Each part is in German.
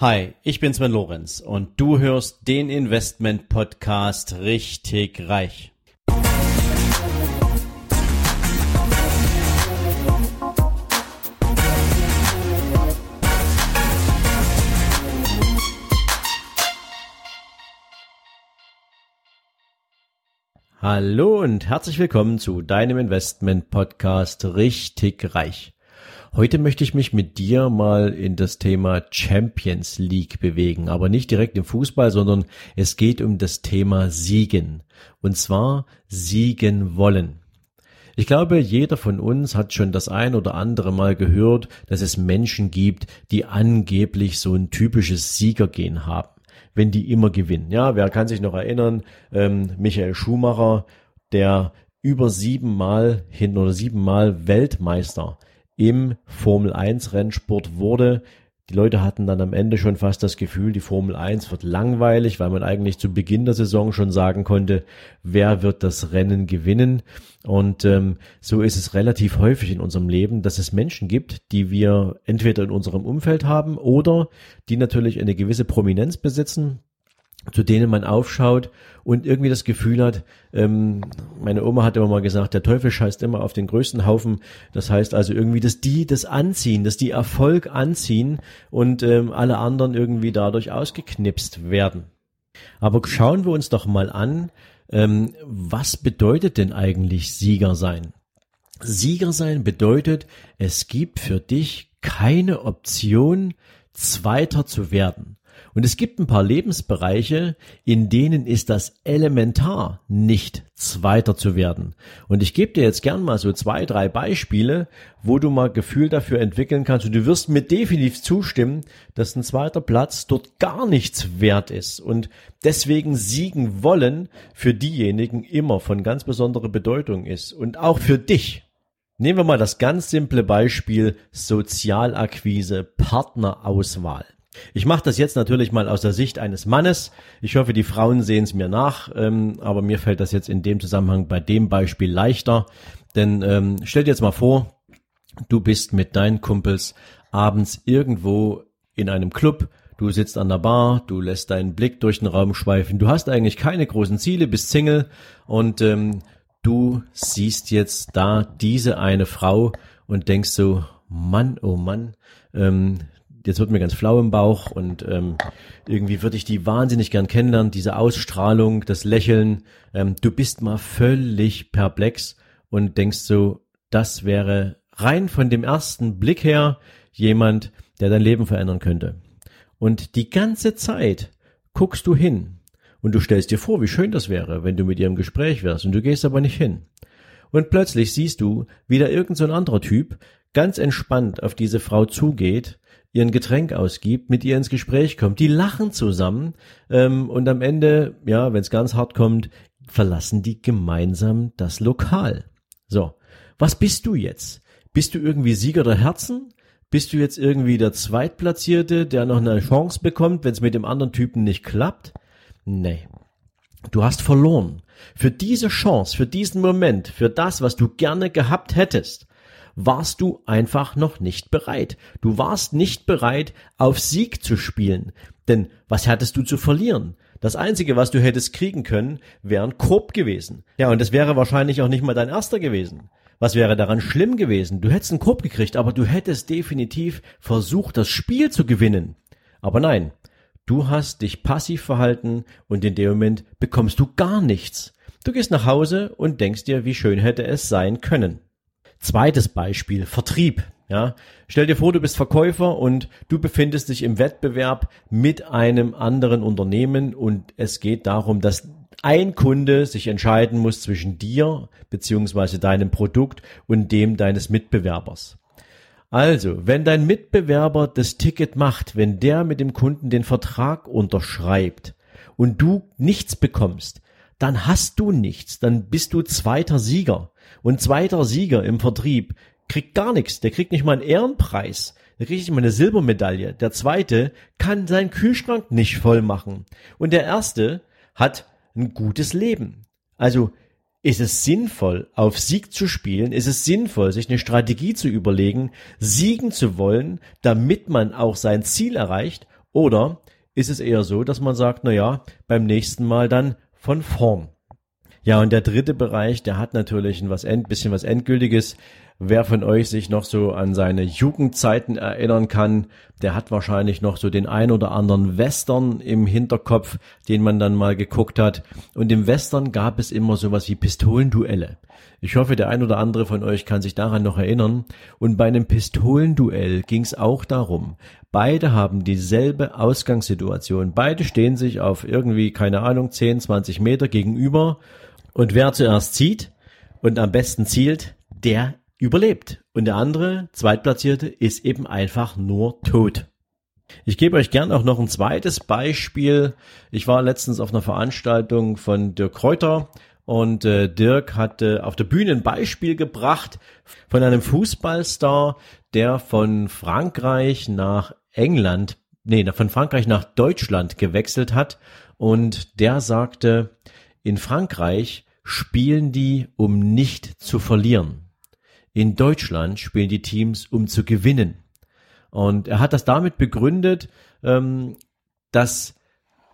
Hi, ich bin Sven Lorenz und du hörst den Investment Podcast richtig reich. Hallo und herzlich willkommen zu deinem Investment Podcast richtig reich. Heute möchte ich mich mit dir mal in das Thema Champions League bewegen, aber nicht direkt im Fußball, sondern es geht um das Thema Siegen. Und zwar Siegen wollen. Ich glaube, jeder von uns hat schon das ein oder andere Mal gehört, dass es Menschen gibt, die angeblich so ein typisches Siegergehen haben, wenn die immer gewinnen. Ja, wer kann sich noch erinnern? Ähm, Michael Schumacher, der über siebenmal hin oder siebenmal Weltmeister im Formel 1 Rennsport wurde. Die Leute hatten dann am Ende schon fast das Gefühl, die Formel 1 wird langweilig, weil man eigentlich zu Beginn der Saison schon sagen konnte, wer wird das Rennen gewinnen. Und ähm, so ist es relativ häufig in unserem Leben, dass es Menschen gibt, die wir entweder in unserem Umfeld haben oder die natürlich eine gewisse Prominenz besitzen, zu denen man aufschaut und irgendwie das Gefühl hat, ähm, meine Oma hat immer mal gesagt, der Teufel scheißt immer auf den größten Haufen. Das heißt also irgendwie, dass die das anziehen, dass die Erfolg anziehen und ähm, alle anderen irgendwie dadurch ausgeknipst werden. Aber schauen wir uns doch mal an, ähm, was bedeutet denn eigentlich Sieger sein? Sieger sein bedeutet, es gibt für dich keine Option, Zweiter zu werden. Und es gibt ein paar Lebensbereiche, in denen ist das elementar, nicht Zweiter zu werden. Und ich gebe dir jetzt gern mal so zwei, drei Beispiele, wo du mal Gefühl dafür entwickeln kannst. Und du wirst mir definitiv zustimmen, dass ein zweiter Platz dort gar nichts wert ist. Und deswegen siegen wollen für diejenigen immer von ganz besonderer Bedeutung ist. Und auch für dich. Nehmen wir mal das ganz simple Beispiel Sozialakquise, Partnerauswahl. Ich mache das jetzt natürlich mal aus der Sicht eines Mannes. Ich hoffe, die Frauen sehen es mir nach, ähm, aber mir fällt das jetzt in dem Zusammenhang bei dem Beispiel leichter. Denn ähm, stell dir jetzt mal vor, du bist mit deinen Kumpels abends irgendwo in einem Club, du sitzt an der Bar, du lässt deinen Blick durch den Raum schweifen, du hast eigentlich keine großen Ziele, bist Single und ähm, du siehst jetzt da diese eine Frau und denkst so, Mann, oh Mann, ähm, jetzt wird mir ganz flau im Bauch und ähm, irgendwie würde ich die wahnsinnig gern kennenlernen, diese Ausstrahlung, das Lächeln. Ähm, du bist mal völlig perplex und denkst so, das wäre rein von dem ersten Blick her jemand, der dein Leben verändern könnte. Und die ganze Zeit guckst du hin und du stellst dir vor, wie schön das wäre, wenn du mit ihr im Gespräch wärst und du gehst aber nicht hin. Und plötzlich siehst du, wie da irgend so ein anderer Typ ganz entspannt auf diese Frau zugeht ihr ein Getränk ausgibt, mit ihr ins Gespräch kommt, die lachen zusammen ähm, und am Ende, ja, wenn es ganz hart kommt, verlassen die gemeinsam das Lokal. So, was bist du jetzt? Bist du irgendwie Sieger der Herzen? Bist du jetzt irgendwie der Zweitplatzierte, der noch eine Chance bekommt, wenn es mit dem anderen Typen nicht klappt? Nee. Du hast verloren. Für diese Chance, für diesen Moment, für das, was du gerne gehabt hättest, warst du einfach noch nicht bereit. Du warst nicht bereit, auf Sieg zu spielen. Denn was hattest du zu verlieren? Das Einzige, was du hättest kriegen können, wäre ein Korb gewesen. Ja, und das wäre wahrscheinlich auch nicht mal dein erster gewesen. Was wäre daran schlimm gewesen? Du hättest einen Korb gekriegt, aber du hättest definitiv versucht, das Spiel zu gewinnen. Aber nein, du hast dich passiv verhalten und in dem Moment bekommst du gar nichts. Du gehst nach Hause und denkst dir, wie schön hätte es sein können. Zweites Beispiel, Vertrieb. Ja, stell dir vor, du bist Verkäufer und du befindest dich im Wettbewerb mit einem anderen Unternehmen und es geht darum, dass ein Kunde sich entscheiden muss zwischen dir beziehungsweise deinem Produkt und dem deines Mitbewerbers. Also, wenn dein Mitbewerber das Ticket macht, wenn der mit dem Kunden den Vertrag unterschreibt und du nichts bekommst, dann hast du nichts, dann bist du zweiter Sieger. Und zweiter Sieger im Vertrieb kriegt gar nichts. Der kriegt nicht mal einen Ehrenpreis. Der kriegt nicht mal eine Silbermedaille. Der zweite kann seinen Kühlschrank nicht voll machen. Und der erste hat ein gutes Leben. Also ist es sinnvoll, auf Sieg zu spielen? Ist es sinnvoll, sich eine Strategie zu überlegen, siegen zu wollen, damit man auch sein Ziel erreicht? Oder ist es eher so, dass man sagt, na ja, beim nächsten Mal dann von vorn. Ja, und der dritte Bereich, der hat natürlich ein bisschen was Endgültiges. Wer von euch sich noch so an seine Jugendzeiten erinnern kann, der hat wahrscheinlich noch so den ein oder anderen Western im Hinterkopf, den man dann mal geguckt hat. Und im Western gab es immer sowas wie Pistolenduelle. Ich hoffe, der ein oder andere von euch kann sich daran noch erinnern. Und bei einem Pistolenduell ging es auch darum, beide haben dieselbe Ausgangssituation. Beide stehen sich auf irgendwie, keine Ahnung, 10, 20 Meter gegenüber. Und wer zuerst zieht und am besten zielt, der überlebt. Und der andere, Zweitplatzierte, ist eben einfach nur tot. Ich gebe euch gern auch noch ein zweites Beispiel. Ich war letztens auf einer Veranstaltung von Dirk Kräuter und äh, Dirk hatte auf der Bühne ein Beispiel gebracht von einem Fußballstar, der von Frankreich nach England, nee, von Frankreich nach Deutschland gewechselt hat und der sagte, in Frankreich spielen die, um nicht zu verlieren. In Deutschland spielen die Teams, um zu gewinnen. Und er hat das damit begründet, ähm, dass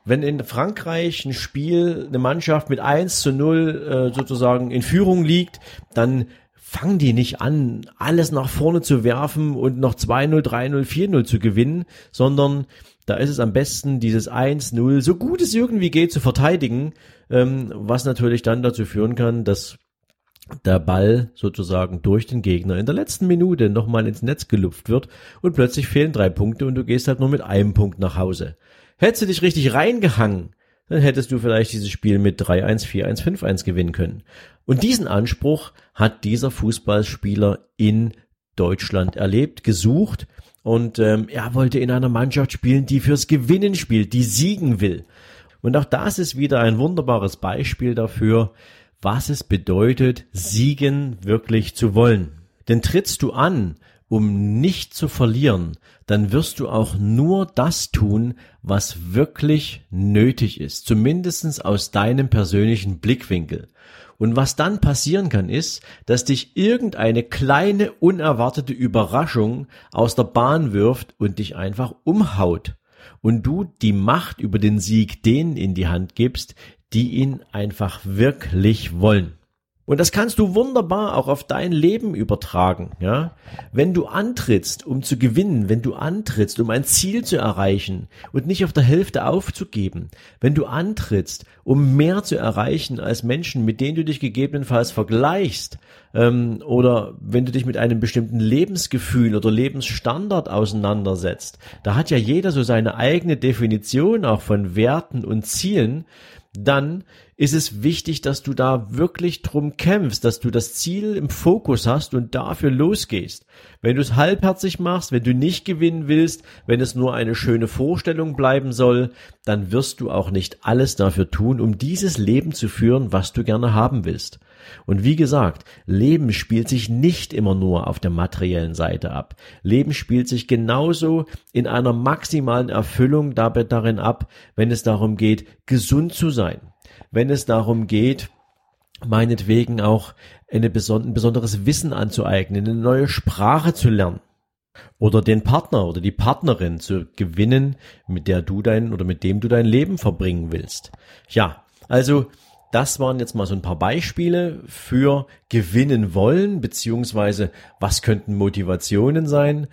wenn in Frankreich ein Spiel, eine Mannschaft mit 1 zu 0 äh, sozusagen in Führung liegt, dann fangen die nicht an, alles nach vorne zu werfen und noch 2-0, 3-0, 4-0 zu gewinnen, sondern da ist es am besten, dieses 1-0 so gut es irgendwie geht zu verteidigen, ähm, was natürlich dann dazu führen kann, dass der Ball sozusagen durch den Gegner in der letzten Minute nochmal ins Netz gelupft wird und plötzlich fehlen drei Punkte und du gehst halt nur mit einem Punkt nach Hause. Hättest du dich richtig reingehangen, dann hättest du vielleicht dieses Spiel mit 3-1, 4-1, 5-1 gewinnen können. Und diesen Anspruch hat dieser Fußballspieler in Deutschland erlebt, gesucht und ähm, er wollte in einer Mannschaft spielen, die fürs Gewinnen spielt, die siegen will. Und auch das ist wieder ein wunderbares Beispiel dafür, was es bedeutet, siegen wirklich zu wollen. Denn trittst du an, um nicht zu verlieren, dann wirst du auch nur das tun, was wirklich nötig ist, zumindestens aus deinem persönlichen Blickwinkel. Und was dann passieren kann, ist, dass dich irgendeine kleine, unerwartete Überraschung aus der Bahn wirft und dich einfach umhaut. Und du die Macht über den Sieg denen in die Hand gibst, die ihn einfach wirklich wollen. Und das kannst du wunderbar auch auf dein Leben übertragen, ja. Wenn du antrittst, um zu gewinnen, wenn du antrittst, um ein Ziel zu erreichen und nicht auf der Hälfte aufzugeben, wenn du antrittst, um mehr zu erreichen als Menschen, mit denen du dich gegebenenfalls vergleichst, ähm, oder wenn du dich mit einem bestimmten Lebensgefühl oder Lebensstandard auseinandersetzt, da hat ja jeder so seine eigene Definition auch von Werten und Zielen, dann ist es wichtig, dass du da wirklich drum kämpfst, dass du das Ziel im Fokus hast und dafür losgehst. Wenn du es halbherzig machst, wenn du nicht gewinnen willst, wenn es nur eine schöne Vorstellung bleiben soll, dann wirst du auch nicht alles dafür tun, um dieses Leben zu führen, was du gerne haben willst. Und wie gesagt, Leben spielt sich nicht immer nur auf der materiellen Seite ab. Leben spielt sich genauso in einer maximalen Erfüllung dabei darin ab, wenn es darum geht, gesund zu sein wenn es darum geht, meinetwegen auch eine beson ein besonderes Wissen anzueignen, eine neue Sprache zu lernen oder den Partner oder die Partnerin zu gewinnen, mit der du dein oder mit dem du dein Leben verbringen willst. Ja, also das waren jetzt mal so ein paar Beispiele für gewinnen wollen, beziehungsweise was könnten Motivationen sein,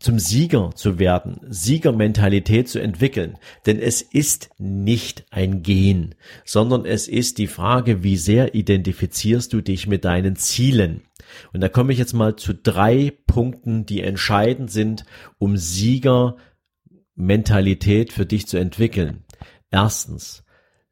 zum Sieger zu werden, Siegermentalität zu entwickeln. Denn es ist nicht ein Gen, sondern es ist die Frage, wie sehr identifizierst du dich mit deinen Zielen. Und da komme ich jetzt mal zu drei Punkten, die entscheidend sind, um Siegermentalität für dich zu entwickeln. Erstens,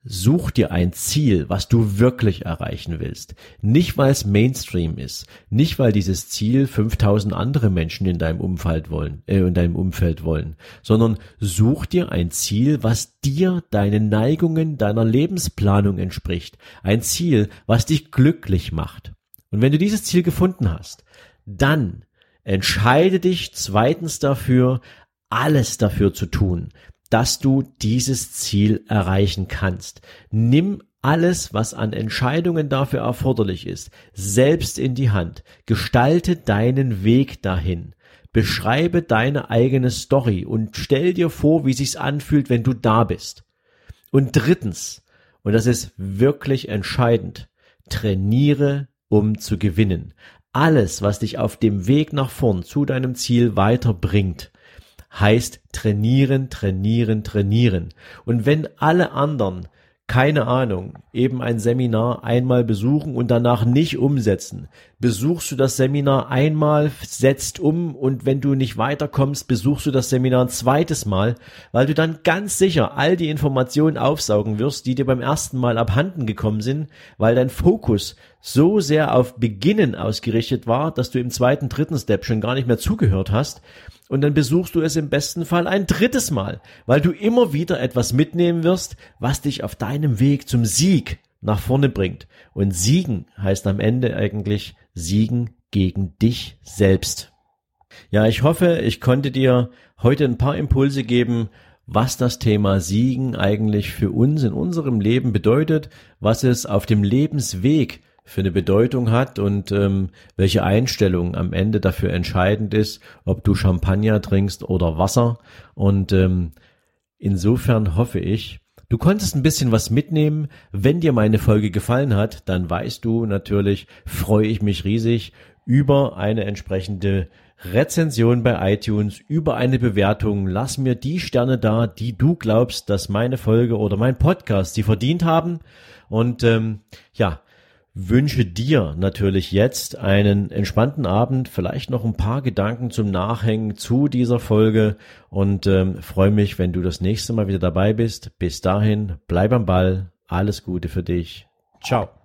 Such dir ein Ziel, was du wirklich erreichen willst. Nicht weil es Mainstream ist, nicht weil dieses Ziel 5000 andere Menschen in deinem Umfeld wollen, äh, in deinem Umfeld wollen, sondern such dir ein Ziel, was dir deinen Neigungen, deiner Lebensplanung entspricht. Ein Ziel, was dich glücklich macht. Und wenn du dieses Ziel gefunden hast, dann entscheide dich zweitens dafür, alles dafür zu tun, dass du dieses Ziel erreichen kannst. Nimm alles, was an Entscheidungen dafür erforderlich ist, selbst in die Hand. Gestalte deinen Weg dahin. Beschreibe deine eigene Story und stell dir vor, wie sich's anfühlt, wenn du da bist. Und drittens, und das ist wirklich entscheidend, trainiere, um zu gewinnen. Alles, was dich auf dem Weg nach vorn zu deinem Ziel weiterbringt, heißt trainieren, trainieren, trainieren. Und wenn alle anderen keine Ahnung, eben ein Seminar einmal besuchen und danach nicht umsetzen. Besuchst du das Seminar einmal, setzt um und wenn du nicht weiterkommst, besuchst du das Seminar ein zweites Mal, weil du dann ganz sicher all die Informationen aufsaugen wirst, die dir beim ersten Mal abhanden gekommen sind, weil dein Fokus so sehr auf Beginnen ausgerichtet war, dass du im zweiten, dritten Step schon gar nicht mehr zugehört hast und dann besuchst du es im besten Fall ein drittes Mal, weil du immer wieder etwas mitnehmen wirst, was dich auf deinem Weg zum Sieg nach vorne bringt. Und Siegen heißt am Ende eigentlich Siegen gegen dich selbst. Ja, ich hoffe, ich konnte dir heute ein paar Impulse geben, was das Thema Siegen eigentlich für uns in unserem Leben bedeutet, was es auf dem Lebensweg für eine Bedeutung hat und ähm, welche Einstellung am Ende dafür entscheidend ist, ob du Champagner trinkst oder Wasser. Und ähm, insofern hoffe ich, du konntest ein bisschen was mitnehmen. Wenn dir meine Folge gefallen hat, dann weißt du natürlich, freue ich mich riesig über eine entsprechende Rezension bei iTunes, über eine Bewertung. Lass mir die Sterne da, die du glaubst, dass meine Folge oder mein Podcast sie verdient haben. Und ähm, ja, wünsche dir natürlich jetzt einen entspannten Abend, vielleicht noch ein paar Gedanken zum Nachhängen zu dieser Folge und ähm, freue mich, wenn du das nächste Mal wieder dabei bist. Bis dahin, bleib am Ball, alles Gute für dich. Ciao.